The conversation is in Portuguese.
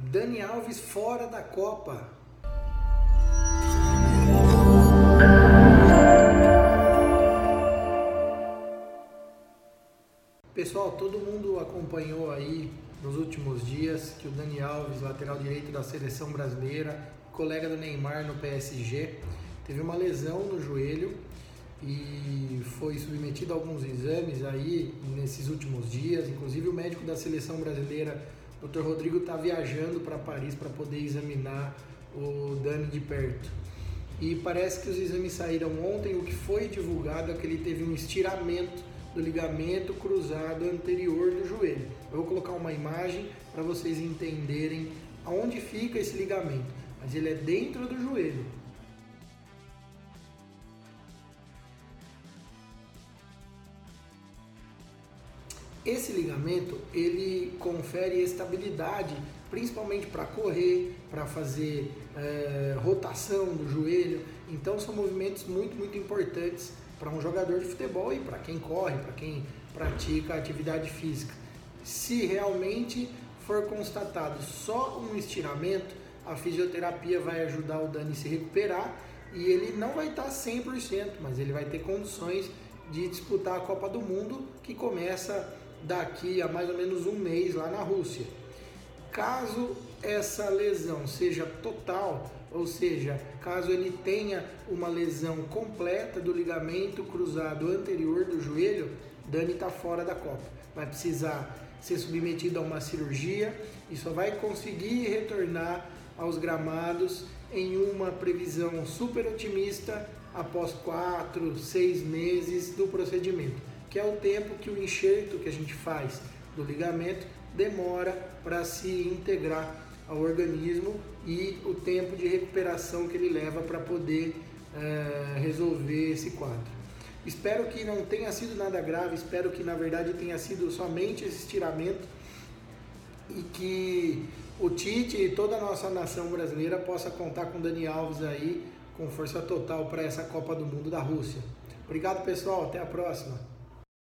Dani Alves fora da Copa. Pessoal, todo mundo acompanhou aí nos últimos dias que o Dani Alves, lateral direito da seleção brasileira, colega do Neymar no PSG, teve uma lesão no joelho e foi submetido a alguns exames aí nesses últimos dias. Inclusive o médico da seleção brasileira, Dr. Rodrigo, está viajando para Paris para poder examinar o Dani de perto. E parece que os exames saíram ontem. O que foi divulgado é que ele teve um estiramento do ligamento cruzado anterior do joelho. Eu vou colocar uma imagem para vocês entenderem aonde fica esse ligamento, mas ele é dentro do joelho. Esse ligamento ele confere estabilidade, principalmente para correr, para fazer é, rotação do joelho. Então são movimentos muito muito importantes para um jogador de futebol e para quem corre, para quem pratica atividade física. Se realmente for constatado só um estiramento, a fisioterapia vai ajudar o Dani a se recuperar e ele não vai estar 100%, mas ele vai ter condições de disputar a Copa do Mundo que começa daqui a mais ou menos um mês lá na Rússia. Caso essa lesão seja total, ou seja, caso ele tenha uma lesão completa do ligamento cruzado anterior do joelho, Dani está fora da Copa. Vai precisar ser submetido a uma cirurgia e só vai conseguir retornar aos gramados em uma previsão super otimista após quatro, seis meses do procedimento, que é o tempo que o enxerto que a gente faz do ligamento demora para se integrar ao organismo e o tempo de recuperação que ele leva para poder é, resolver esse quadro. Espero que não tenha sido nada grave, espero que na verdade tenha sido somente esse estiramento e que o Tite e toda a nossa nação brasileira possa contar com Dani Alves aí com força total para essa Copa do Mundo da Rússia. Obrigado pessoal, até a próxima.